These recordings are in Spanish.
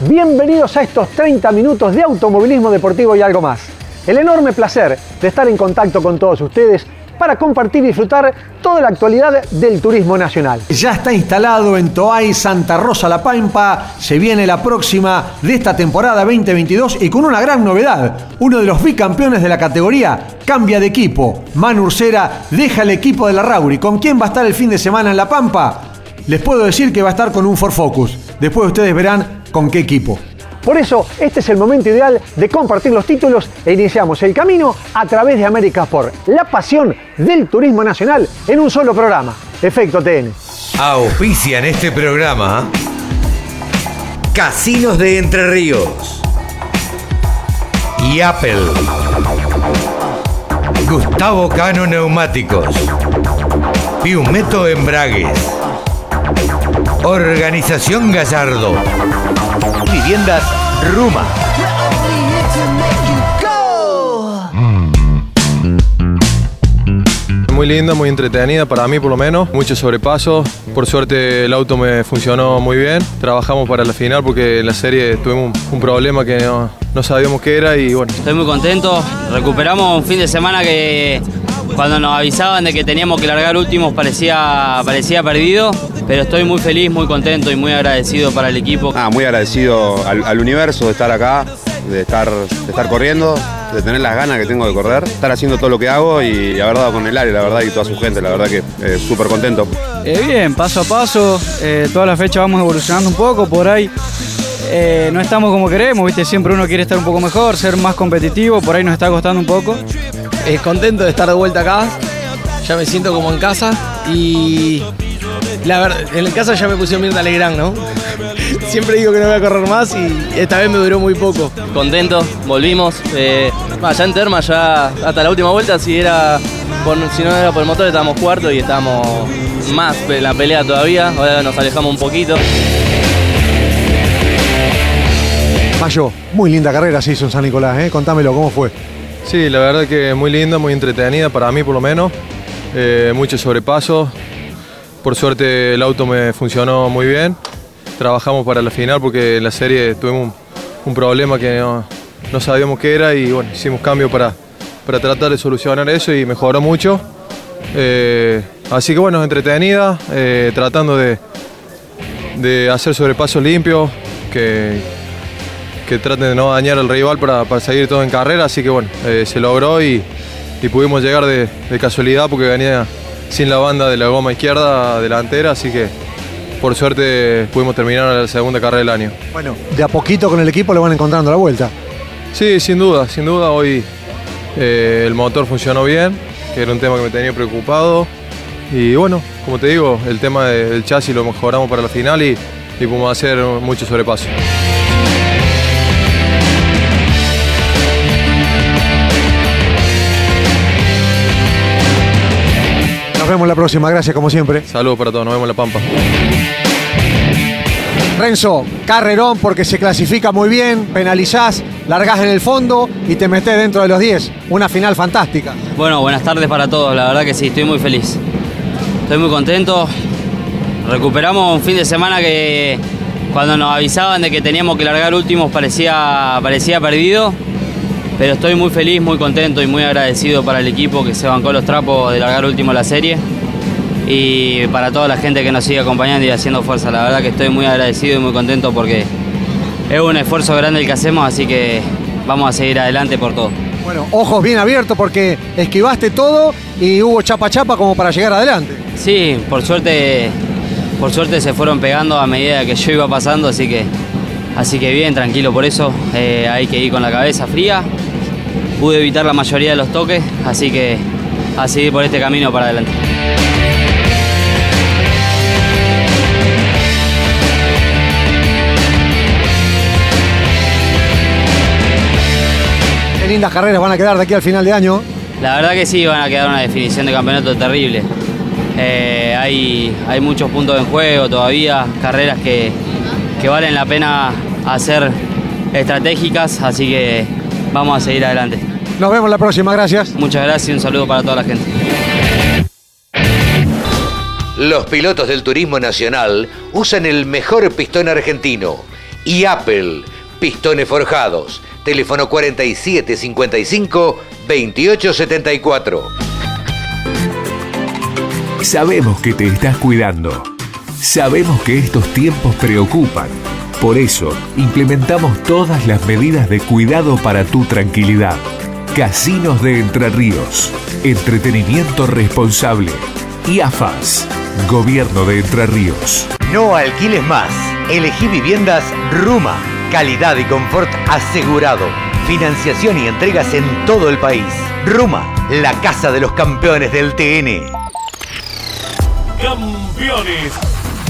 Bienvenidos a estos 30 minutos de automovilismo deportivo y algo más. El enorme placer de estar en contacto con todos ustedes para compartir y disfrutar toda la actualidad del turismo nacional. Ya está instalado en Toay Santa Rosa La Pampa, se viene la próxima de esta temporada 2022 y con una gran novedad. Uno de los bicampeones de la categoría cambia de equipo. Manu Ursera deja el equipo de la Rauri. ¿Con quién va a estar el fin de semana en La Pampa? Les puedo decir que va a estar con un Ford Focus. Después ustedes verán con qué equipo. Por eso, este es el momento ideal de compartir los títulos e iniciamos el camino a través de América Sport. La pasión del turismo nacional en un solo programa. Efecto TN. Auspician este programa Casinos de Entre Ríos y Apple. Gustavo Cano Neumáticos. Piumeto Embragues. Organización Gallardo. Viviendas Ruma. Muy linda, muy entretenida para mí por lo menos. Muchos sobrepasos. Por suerte el auto me funcionó muy bien. Trabajamos para la final porque en la serie tuvimos un, un problema que no, no sabíamos qué era y bueno. Estoy muy contento. Recuperamos un fin de semana que cuando nos avisaban de que teníamos que largar últimos parecía, parecía perdido, pero estoy muy feliz, muy contento y muy agradecido para el equipo. Ah, muy agradecido al, al universo de estar acá, de estar, de estar corriendo, de tener las ganas que tengo de correr, estar haciendo todo lo que hago y haber dado con el área, la verdad, y toda su gente, la verdad que eh, súper contento. Eh, bien, paso a paso, eh, toda la fecha vamos evolucionando un poco, por ahí eh, no estamos como queremos, ¿viste? siempre uno quiere estar un poco mejor, ser más competitivo, por ahí nos está costando un poco. Eh, contento de estar de vuelta acá, ya me siento como en casa y la verdad, en casa ya me pusieron Mirta Legrand, ¿no? Siempre digo que no voy a correr más y esta vez me duró muy poco. Contento, volvimos. Eh, ya en Terma, ya hasta la última vuelta, si, era por, si no era por el motor, estábamos cuarto y estábamos más en la pelea todavía. Ahora nos alejamos un poquito. Mayo, muy linda carrera se hizo en San Nicolás, ¿eh? Contámelo, ¿cómo fue? Sí, la verdad que muy linda, muy entretenida para mí por lo menos. Eh, muchos sobrepasos. Por suerte el auto me funcionó muy bien. Trabajamos para la final porque en la serie tuvimos un, problema que no, no sabíamos qué era y bueno, hicimos cambio para, para tratar de solucionar eso y mejoró mucho. Eh, así que bueno, entretenida, eh, tratando de, de hacer sobrepasos limpios, que, que traten de no dañar al rival para, para seguir todo en carrera, así que bueno, eh, se logró y, y pudimos llegar de, de casualidad porque venía sin la banda de la goma izquierda delantera, así que por suerte pudimos terminar la segunda carrera del año. Bueno, de a poquito con el equipo le van encontrando la vuelta. Sí, sin duda, sin duda hoy eh, el motor funcionó bien, que era un tema que me tenía preocupado. Y bueno, como te digo, el tema de- del chasis lo mejoramos para la final y, y pudimos hacer mucho sobrepaso. Nos vemos la próxima, gracias como siempre. Saludos para todos, nos vemos en La Pampa. Renzo, carrerón porque se clasifica muy bien, penalizás, largás en el fondo y te metés dentro de los 10. Una final fantástica. Bueno, buenas tardes para todos, la verdad que sí, estoy muy feliz. Estoy muy contento. Recuperamos un fin de semana que cuando nos avisaban de que teníamos que largar últimos parecía, parecía perdido, pero estoy muy feliz, muy contento y muy agradecido para el equipo que se bancó los trapos de largar último la serie y para toda la gente que nos sigue acompañando y haciendo fuerza. La verdad que estoy muy agradecido y muy contento porque es un esfuerzo grande el que hacemos, así que vamos a seguir adelante por todo. Bueno, ojos bien abiertos porque esquivaste todo y hubo chapa chapa como para llegar adelante. Sí, por suerte, por suerte se fueron pegando a medida que yo iba pasando, así que, así que bien, tranquilo por eso. Eh, hay que ir con la cabeza fría. Pude evitar la mayoría de los toques, así que a seguir por este camino para adelante. Qué lindas carreras van a quedar de aquí al final de año. La verdad que sí, van a quedar una definición de campeonato terrible. Eh, hay, hay muchos puntos en juego todavía, carreras que, que valen la pena hacer estratégicas, así que vamos a seguir adelante. Nos vemos la próxima, gracias. Muchas gracias y un saludo para toda la gente. Los pilotos del turismo nacional usan el mejor pistón argentino y Apple, pistones forjados. Teléfono 4755 2874. Sabemos que te estás cuidando. Sabemos que estos tiempos preocupan. Por eso, implementamos todas las medidas de cuidado para tu tranquilidad. Casinos de Entre Ríos. Entretenimiento responsable. Y AFAS. Gobierno de Entre Ríos. No alquiles más. Elegí viviendas Ruma. Calidad y confort asegurado. Financiación y entregas en todo el país. Ruma, la casa de los campeones del TN. Campeones.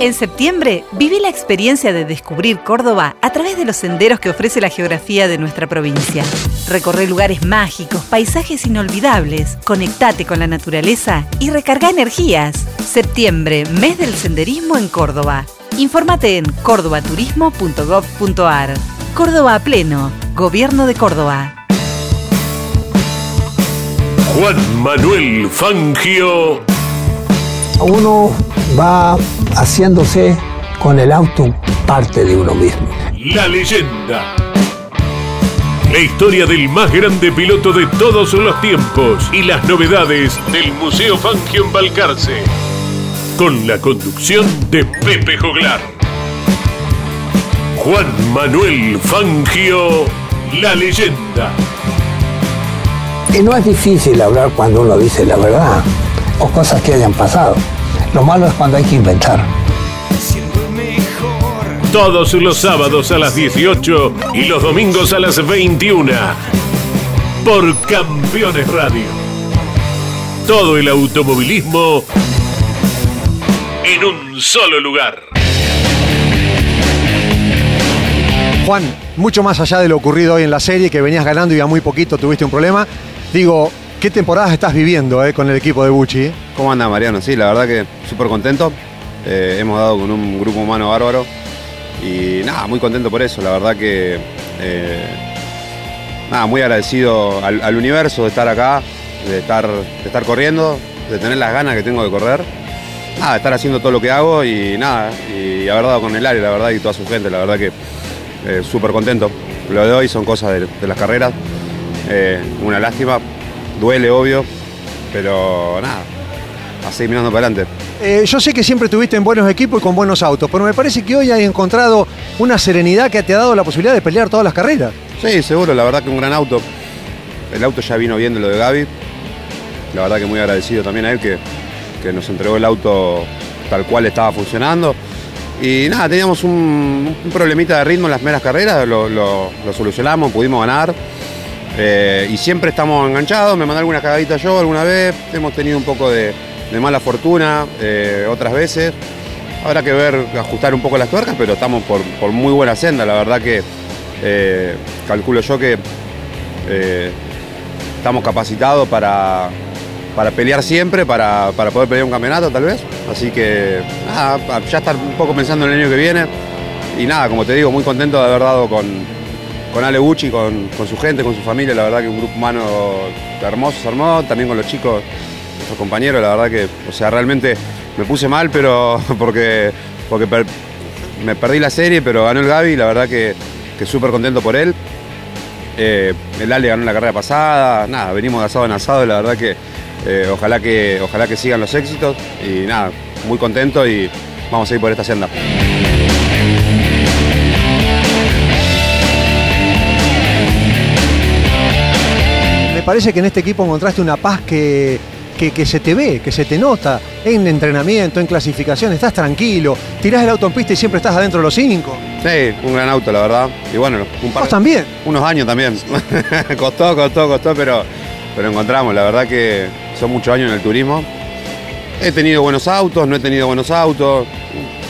En septiembre, viví la experiencia de descubrir Córdoba a través de los senderos que ofrece la geografía de nuestra provincia. Recorre lugares mágicos, paisajes inolvidables, conectate con la naturaleza y recarga energías. Septiembre, mes del senderismo en Córdoba. Infórmate en cordobaturismo.gov.ar. Córdoba a pleno, Gobierno de Córdoba. Juan Manuel Fangio. Uno va haciéndose con el auto parte de uno mismo. La leyenda. La historia del más grande piloto de todos los tiempos y las novedades del Museo Fangio en Balcarce. Con la conducción de Pepe Joglar. Juan Manuel Fangio, la leyenda. Y no es difícil hablar cuando uno dice la verdad o cosas que hayan pasado. Lo malo es cuando hay que inventar. Todos los sábados a las 18 y los domingos a las 21. Por Campeones Radio. Todo el automovilismo en un solo lugar. Juan, mucho más allá de lo ocurrido hoy en la serie, que venías ganando y a muy poquito tuviste un problema, digo, ¿qué temporadas estás viviendo eh, con el equipo de Bucci? ¿Cómo anda Mariano? Sí, la verdad que súper contento. Eh, hemos dado con un grupo humano bárbaro y nada, muy contento por eso. La verdad que eh, nada, muy agradecido al, universo de estar acá, de estar, de estar corriendo, de tener las ganas que tengo de correr. Nada, de estar haciendo todo lo que hago y nada, y haber dado con el área, la verdad, y toda su gente, la verdad que súper contento. Lo de hoy son cosas de, las carreras. Una lástima, duele obvio, pero nada, a seguir mirando para adelante. Eh, yo sé que siempre tuviste en buenos equipos y con buenos autos, pero me parece que hoy hay encontrado una serenidad que te ha dado la posibilidad de pelear todas las carreras. Sí, seguro, la verdad que un gran auto. El auto ya vino viendo lo de Gaby. La verdad que muy agradecido también a él que, que nos entregó el auto tal cual estaba funcionando. Y nada, teníamos un, un problemita de ritmo en las primeras carreras, lo, lo- lo solucionamos, pudimos ganar. Eh, y siempre estamos enganchados, me mandé algunas cagaditas yo alguna vez, hemos tenido un poco de, de mala fortuna eh, otras veces. Habrá que ver, ajustar un poco las tuercas, pero estamos por, por muy buena senda, la verdad que eh, calculo yo que estamos capacitados para, para pelear siempre, para, para poder pelear un campeonato tal vez. Así que nada, ya estar un poco pensando en el año que viene. Y nada, como te digo, muy contento de haber dado con, con Ale Bucci, con, con su gente, con su familia. La verdad que un grupo humano hermoso se armó, también con los chicos, nuestros compañeros. La verdad que, o sea, realmente me puse mal, pero porque, porque me perdí la serie, pero ganó el Gaby. La verdad que, que súper contento por él. Eh, el Ale ganó la carrera pasada, nada, venimos de asado en asado, la verdad que eh, ojalá que ojalá que sigan los éxitos y nada, muy contento y vamos a ir por esta senda. Parece que en este equipo encontraste una paz que que, que se te ve, que se te nota en entrenamiento, en clasificación, estás tranquilo, tirás el auto en pista y siempre estás adentro de los cinco. Sí, un gran auto, la verdad. Y bueno, un par ¿Vos también? Unos años también. costó, costó, costó, pero, pero encontramos. La verdad que son muchos años en el turismo. He tenido buenos autos, no he tenido buenos autos.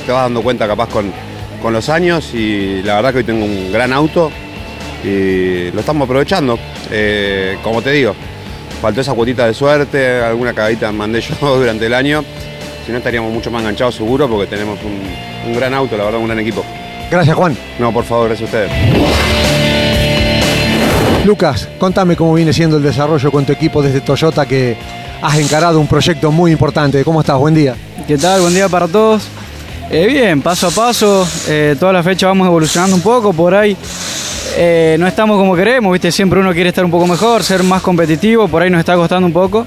Te vas dando cuenta capaz con, con los años y la verdad que hoy tengo un gran auto y lo estamos aprovechando. Eh, como te digo, faltó esa cuotita de suerte, alguna cagadita mandé yo durante el año. Si no estaríamos mucho más enganchados seguro porque tenemos un, un gran auto, la verdad, un gran equipo. Gracias, Juan. No, por favor, gracias a ustedes. Lucas, contame cómo viene siendo el desarrollo con tu equipo desde Toyota que has encarado un proyecto muy importante. ¿Cómo estás? Buen día. ¿Qué tal? Buen día para todos. Eh, bien, paso a paso, eh, toda la fecha vamos evolucionando un poco, por ahí eh, no estamos como queremos, ¿viste? siempre uno quiere estar un poco mejor, ser más competitivo, por ahí nos está costando un poco.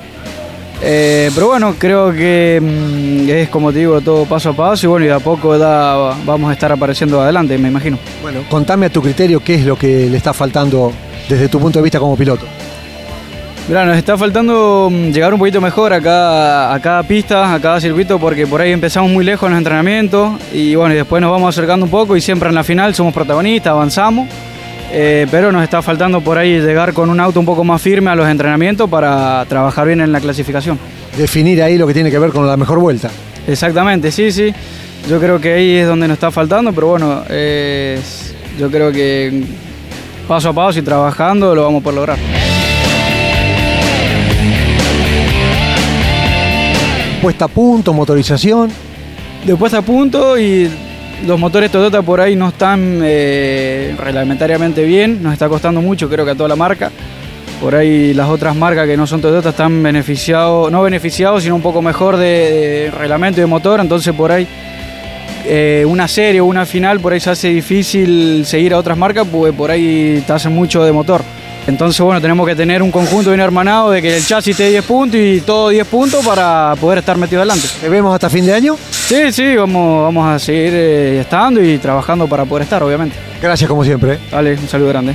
Eh, pero bueno, creo que mm, es como te digo, todo paso a paso y bueno, y de a poco da- vamos a estar apareciendo adelante, me imagino. Bueno, contame a tu criterio qué es lo que le está faltando desde tu punto de vista como piloto. Mirá, nos está faltando mm, llegar un poquito mejor a cada, a cada pista, a cada circuito, porque por ahí empezamos muy lejos en los entrenamientos y bueno, y después nos vamos acercando un poco y siempre en la final somos protagonistas, avanzamos. Eh, pero nos está faltando por ahí llegar con un auto un poco más firme a los entrenamientos para trabajar bien en la clasificación. Definir ahí lo que tiene que ver con la mejor vuelta. Exactamente, sí, sí. Yo creo que ahí es donde nos está faltando, pero bueno, eh, yo creo que paso a paso y trabajando lo vamos a poder lograr. Puesta a punto, motorización. De puesta a punto y los motores Toyota por ahí no están eh, reglamentariamente bien, nos está costando mucho, creo que a toda la marca. Por ahí las otras marcas que no son Toyota están beneficiados, no beneficiados, sino un poco mejor de, reglamento y de motor, entonces por ahí eh, una serie o una final por ahí se hace difícil seguir a otras marcas porque por ahí te hacen mucho de motor. Entonces bueno, tenemos que tener un conjunto bien hermanado de que el chasis esté 10 puntos y todo 10 puntos para poder estar metido adelante. ¿Te vemos hasta fin de año? Sí, sí, vamos, vamos a seguir eh, estando y trabajando para poder estar, obviamente. Gracias como siempre. ¿eh? Dale, un saludo grande.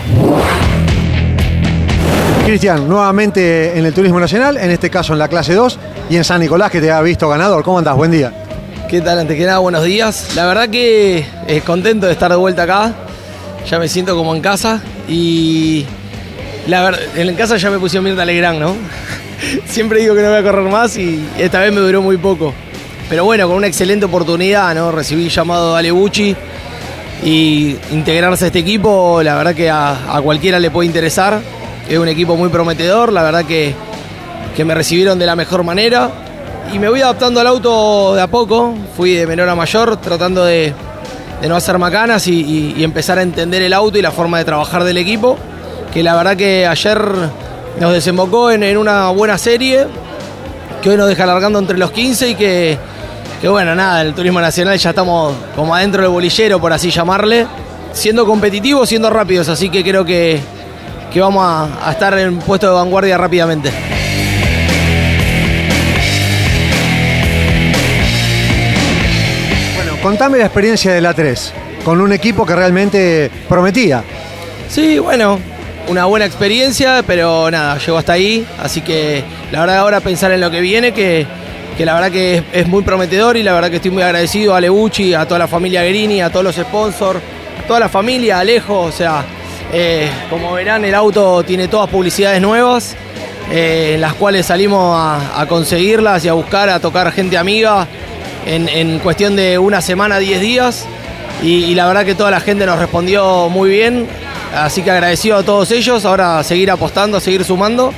Cristian, nuevamente en el Turismo Nacional, en este caso en la clase 2 y en San Nicolás que te ha visto ganador. ¿Cómo andás? Buen día. ¿Qué tal? Antes que nada, buenos días. La verdad que es contento de estar de vuelta acá. Ya me siento como en casa. Y la verdad, en casa ya me pusieron Mirta Legrand, ¿no? Siempre digo que no voy a correr más y esta vez me duró muy poco. Pero bueno, con una excelente oportunidad, ¿no? Recibí llamado de Ale Bucci y integrarse a este equipo, la verdad que a, cualquiera le puede interesar. Es un equipo muy prometedor, la verdad que, que me recibieron de la mejor manera y me voy adaptando al auto de a poco. Fui de menor a mayor tratando de, de no hacer macanas y empezar a entender el auto y la forma de trabajar del equipo. Que la verdad que ayer nos desembocó en, en una buena serie, que hoy nos deja largando entre los 15 y que, que bueno, nada, el turismo nacional ya estamos como adentro del bolillero, por así llamarle, siendo competitivos, siendo rápidos, así que creo que, que vamos a, a estar en puesto de vanguardia rápidamente. Bueno, contame la experiencia de la 3 con un equipo que realmente prometía. Sí, bueno, una buena experiencia, pero nada, llegó hasta ahí. Así que la verdad ahora pensar en lo que viene, que, que la verdad que es, muy prometedor y la verdad que estoy muy agradecido a Leucci, a toda la familia Guerini, a todos los sponsors, a toda la familia, a Alejo, o sea, eh, como verán el auto tiene todas publicidades nuevas, eh, en las cuales salimos a, conseguirlas y a buscar, a tocar gente amiga en, cuestión de una semana, 10 días. Y la verdad que toda la gente nos respondió muy bien. Así que agradecido a todos ellos. Ahora seguir apostando, seguir sumando.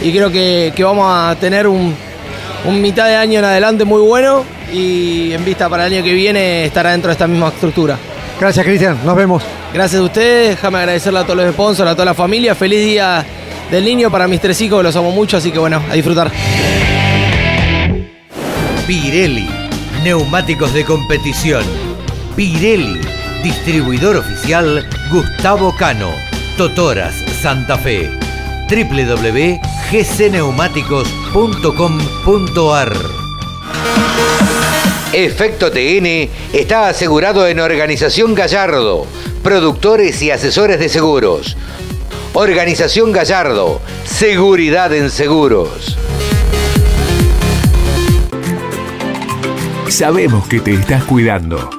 Y creo que, que vamos a tener un, un mitad de año en adelante muy bueno. Y en vista para el año que viene estará dentro de esta misma estructura. Gracias, Cristian. Nos vemos. Gracias a ustedes. Déjame agradecerle a todos los sponsors, a toda la familia. Feliz día del niño para mis tres hijos, los amo mucho. Así que bueno, a disfrutar. Pirelli, neumáticos de competición. Pirelli, distribuidor oficial Gustavo Cano, Totoras, Santa Fe. www.gcneumáticos.com.ar Efecto TN está asegurado en Organización Gallardo, productores y asesores de seguros. Organización Gallardo, seguridad en seguros. Sabemos que te estás cuidando.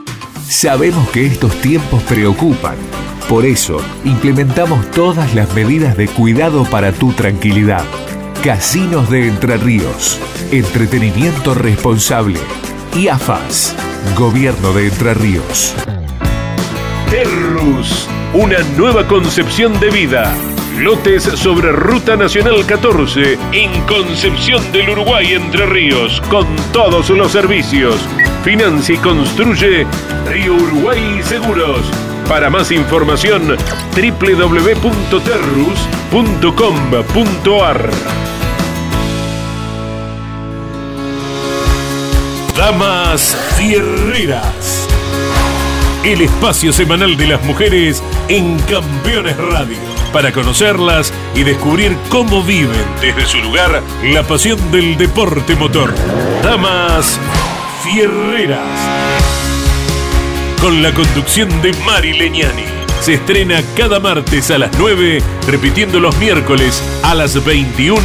Sabemos que estos tiempos preocupan. Por eso, implementamos todas las medidas de cuidado para tu tranquilidad. Casinos de Entre Ríos. Entretenimiento responsable. Y AFAS. Gobierno de Entre Ríos. Terrus. Una nueva concepción de vida. Lotes sobre Ruta Nacional 14 en Concepción del Uruguay Entre Ríos con todos los servicios. Financia y construye Río Uruguay Seguros. Para más información www.terrus.com.ar Damas Fierreras. El espacio semanal de las mujeres en Campeones Radio. Para conocerlas y descubrir cómo viven desde su lugar la pasión del deporte motor. Damas Fierreras. Con la conducción de Mari Leñani. Se estrena cada martes a las 9, repitiendo los miércoles a las 21,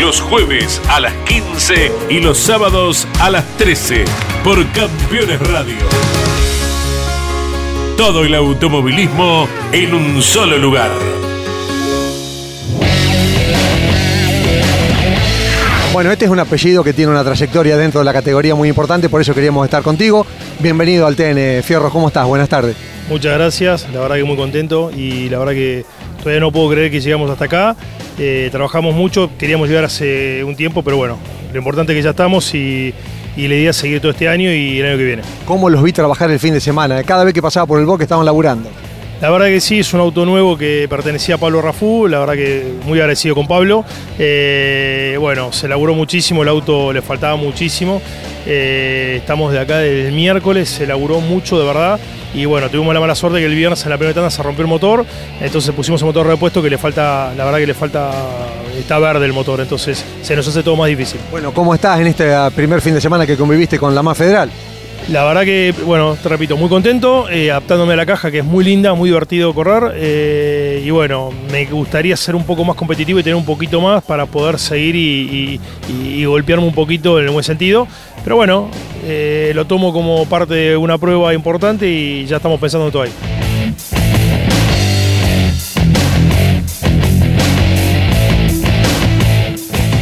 los jueves a las 15 y los sábados a las 13 por Campeones Radio. Todo el automovilismo en un solo lugar. Bueno, este es un apellido que tiene una trayectoria dentro de la categoría muy importante, por eso queríamos estar contigo. Bienvenido al TN. Fierro, ¿cómo estás? Buenas tardes. Muchas gracias, la verdad que muy contento y la verdad que todavía no puedo creer que llegamos hasta acá. Eh, trabajamos mucho, queríamos llegar hace un tiempo, pero bueno, lo importante es que ya estamos y, y la idea es seguir todo este año y el año que viene. ¿Cómo los vi trabajar el fin de semana? Cada vez que pasaba por el bosque estaban laburando. La verdad que sí, es un auto nuevo que pertenecía a Pablo Rafú, la verdad que muy agradecido con Pablo. Eh, bueno, se laburó muchísimo, el auto le faltaba muchísimo. Eh, estamos de acá desde el miércoles, se laburó mucho de verdad. Y bueno, tuvimos la mala suerte que el viernes en la primera tanda se rompió el motor, entonces pusimos el motor repuesto que le falta, la verdad que le falta, está verde el motor, entonces se nos hace todo más difícil. Bueno, ¿cómo estás en este primer fin de semana que conviviste con la MAS Federal? La verdad que, bueno, te repito, muy contento, eh, adaptándome a la caja, que es muy linda, muy divertido correr. eh, y bueno, me gustaría ser un poco más competitivo y tener un poquito más para poder seguir y, golpearme un poquito en el buen sentido. Pero bueno, eh, lo tomo como parte de una prueba importante y ya estamos pensando en todo ahí.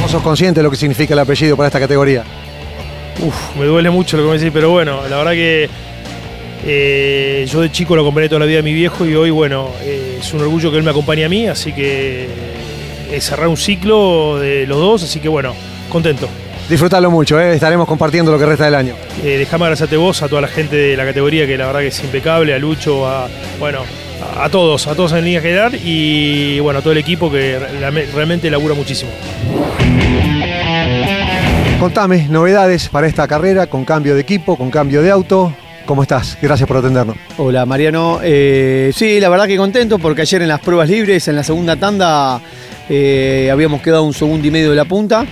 ¿No sos consciente de lo que significa el apellido para esta categoría? Uf, me duele mucho lo que me decís, pero bueno, la verdad que eh, yo de chico lo acompañé toda la vida de mi viejo y hoy, bueno, eh, es un orgullo que él me acompañe a mí, así que es cerrar un ciclo de los dos, así que bueno, contento. Disfrutalo mucho, ¿eh? estaremos compartiendo lo que resta del año. Eh, dejame agradecerte vos, a toda la gente de la categoría que la verdad que es impecable, a Lucho, a bueno, a, a todos, a todos en línea general y bueno, a todo el equipo que re- realmente labura muchísimo. Contame, novedades para esta carrera, con cambio de equipo, con cambio de auto. ¿Cómo estás? Gracias por atendernos. Hola Mariano, Eh, sí, la verdad que contento porque ayer en las pruebas libres, en la segunda tanda, eh, habíamos quedado un segundo y medio de la punta.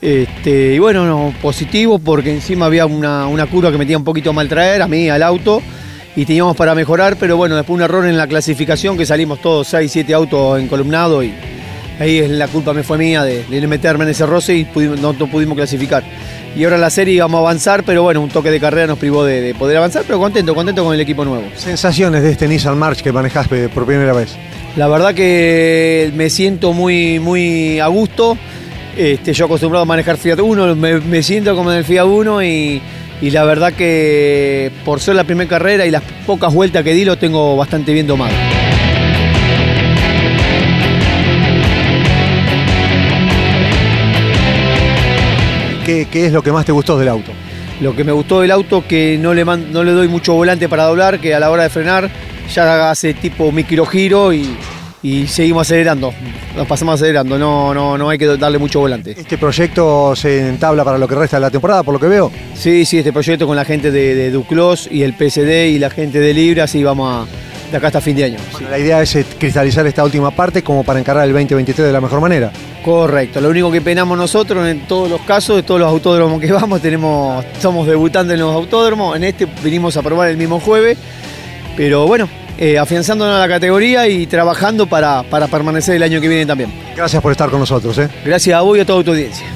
Este, y bueno, no, positivo porque encima había una, una curva que metía un poquito mal traer a mí, al auto, y teníamos para mejorar, pero bueno, después un error en la clasificación que salimos todos 6, 7 autos encolumnados y ahí es la culpa me fue mía de, de meterme en ese roce y pudimos- no, no pudimos clasificar. Y ahora en la serie íbamos a avanzar, pero bueno, un toque de carrera nos privó de, de poder avanzar, pero contento, contento con el equipo nuevo. Sensaciones de este Nissan March que manejaste por primera vez. La verdad que me siento muy, muy a gusto. Este, yo acostumbrado a manejar Fiat 1, me, me siento como en el Fiat 1 y, y la verdad que por ser la primera carrera y las pocas vueltas que di lo tengo bastante bien domado. ¿Qué, qué es lo que más te gustó del auto? Lo que me gustó del auto que no le, man- no le doy mucho volante para doblar, que a la hora de frenar ya hace tipo micro giro y, y seguimos acelerando. Nos pasamos acelerando, no, no, no hay que darle mucho volante. ¿Este proyecto se entabla para lo que resta de la temporada, por lo que veo? Sí, sí, este proyecto con la gente de, de Duclos y el PSD y la gente de Libra, sí, vamos a, de acá hasta fin de año. sí. La idea es eh, cristalizar esta última parte como para encarar el 2023 de la mejor manera. Correcto, lo único que penamos nosotros en todos los casos, de todos los autódromos que vamos, tenemos, estamos debutando en los autódromos, en este vinimos a probar el mismo jueves, pero bueno, eh, afianzándonos a la categoría y trabajando para, para permanecer el año que viene también. Gracias por estar con nosotros. ¿eh? Gracias a vos y a toda tu audiencia.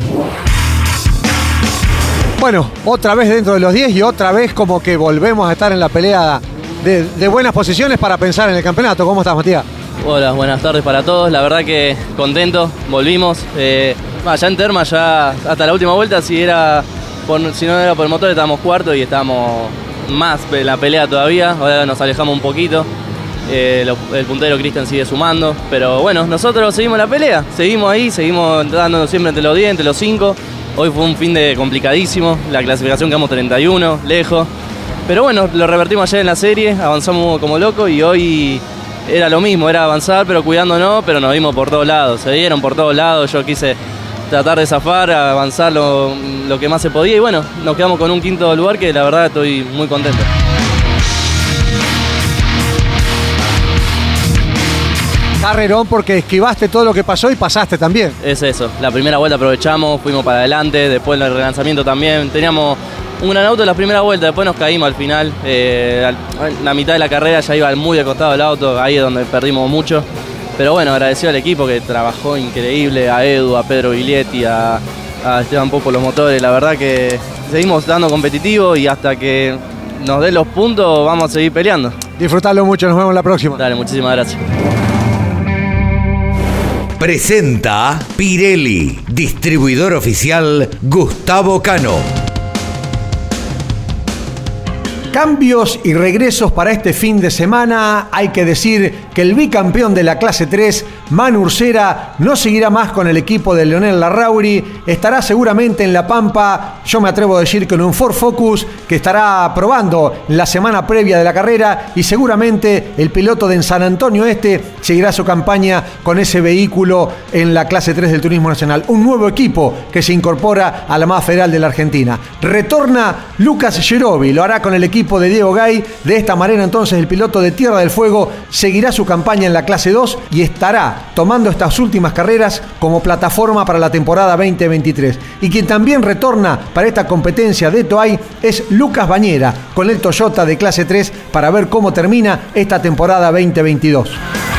Bueno, otra vez dentro de los 10 y otra vez como que volvemos a estar en la pelea de, buenas posiciones para pensar en el campeonato. ¿Cómo estás, Matías? Hola, buenas tardes para todos. La verdad que contento, volvimos. Eh, ya en Terma, ya hasta la última vuelta, si, era si no era por el motor, estábamos cuarto y estábamos más en la pelea todavía. Ahora nos alejamos un poquito. Eh, el puntero Cristian sigue sumando. Pero bueno, nosotros seguimos la pelea. Seguimos ahí, seguimos dándonos siempre entre los 10, entre los 5. Hoy fue un fin de complicadísimo. La clasificación quedamos 31, lejos. Pero bueno, lo revertimos ayer en la serie, avanzamos como locos y hoy era lo mismo, era avanzar pero cuidándonos, pero nos vimos por todos lados, se dieron por todos lados, yo quise tratar de zafar, avanzar lo, lo que más se podía y bueno, nos quedamos con un quinto lugar que la verdad estoy muy contento. Carrerón porque esquivaste todo lo que pasó y pasaste también. Es eso, la primera vuelta aprovechamos, fuimos para adelante, después el relanzamiento también, teníamos un gran auto en la primera vuelta, después nos caímos al final, eh, al- la mitad de la carrera ya iba muy acostado el auto, ahí es donde perdimos mucho. Pero bueno, agradecido al equipo que trabajó increíble, a Edu, a Pedro Viglietti, a, a Esteban Popo los motores, la verdad que seguimos dando competitivo y hasta que nos den los puntos vamos a seguir peleando. Disfrutalo mucho, nos vemos la próxima. Dale, muchísimas gracias. Presenta Pirelli, distribuidor oficial Gustavo Cano. Cambios y regresos para este fin de semana. Hay que decir que el bicampeón de la clase 3, Manu Ursera, no seguirá más con el equipo de Leonel Larrauri. Estará seguramente en La Pampa, yo me atrevo a decir con un Ford Focus que estará probando la semana previa de la carrera y seguramente el piloto de San Antonio Este seguirá su campaña con ese vehículo en la clase 3 del Turismo Nacional. Un nuevo equipo que se incorpora a la más federal de la Argentina. Retorna Lucas Gerovi, lo hará con el equipo de Diego Gay. De esta manera entonces el piloto de Tierra del Fuego seguirá su campaña en la clase 2 y estará tomando estas últimas carreras como plataforma para la temporada 2023. Y quien también retorna para esta competencia de Toay es Lucas Bañera con el Toyota de clase 3 para ver cómo termina esta temporada 2022.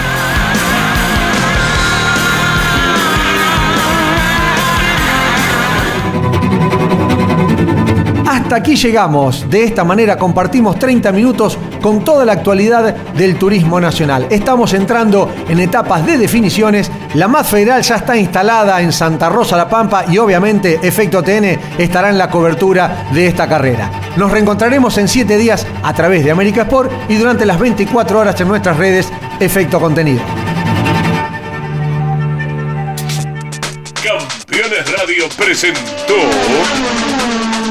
Hasta aquí llegamos. De esta manera compartimos 30 minutos con toda la actualidad del turismo nacional. Estamos entrando en etapas de definiciones. La MAD Federal ya está instalada en Santa Rosa La Pampa y obviamente Efecto TN estará en la cobertura de esta carrera. Nos reencontraremos en 7 días a través de América Sport y durante las 24 horas en nuestras redes Efecto Contenido. Campeones Radio presentó